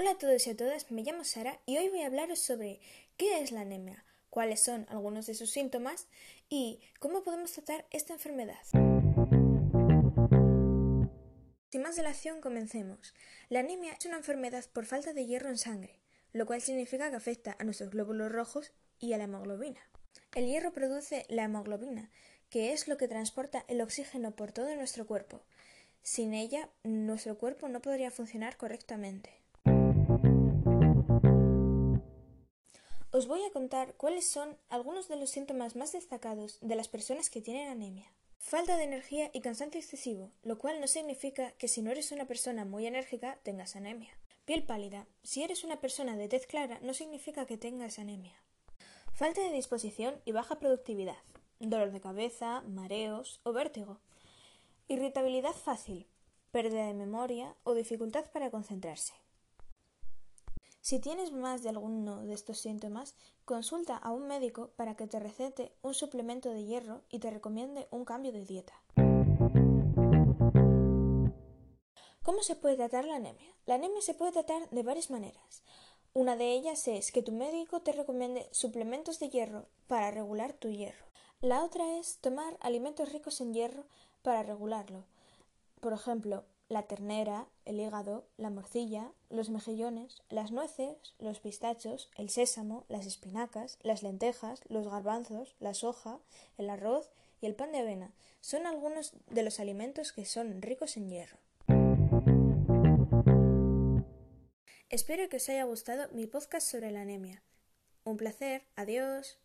Hola a todos y a todas, me llamo Sara y hoy voy a hablaros sobre qué es la anemia, cuáles son algunos de sus síntomas y cómo podemos tratar esta enfermedad. Sin más dilación, comencemos. La anemia es una enfermedad por falta de hierro en sangre, lo cual significa que afecta a nuestros glóbulos rojos y a la hemoglobina. El hierro produce la hemoglobina, que es lo que transporta el oxígeno por todo nuestro cuerpo. Sin ella, nuestro cuerpo no podría funcionar correctamente. Os voy a contar cuáles son algunos de los síntomas más destacados de las personas que tienen anemia. Falta de energía y cansancio excesivo, lo cual no significa que si no eres una persona muy enérgica tengas anemia. Piel pálida. Si eres una persona de tez clara no significa que tengas anemia. Falta de disposición y baja productividad. Dolor de cabeza, mareos o vértigo. Irritabilidad fácil, pérdida de memoria o dificultad para concentrarse. Si tienes más de alguno de estos síntomas, consulta a un médico para que te recete un suplemento de hierro y te recomiende un cambio de dieta. ¿Cómo se puede tratar la anemia? La anemia se puede tratar de varias maneras. Una de ellas es que tu médico te recomiende suplementos de hierro para regular tu hierro. La otra es tomar alimentos ricos en hierro para regularlo. Por ejemplo, la ternera, el hígado, la morcilla, los mejillones, las nueces, los pistachos, el sésamo, las espinacas, las lentejas, los garbanzos, la soja, el arroz y el pan de avena son algunos de los alimentos que son ricos en hierro. Espero que os haya gustado mi podcast sobre la anemia. Un placer, adiós.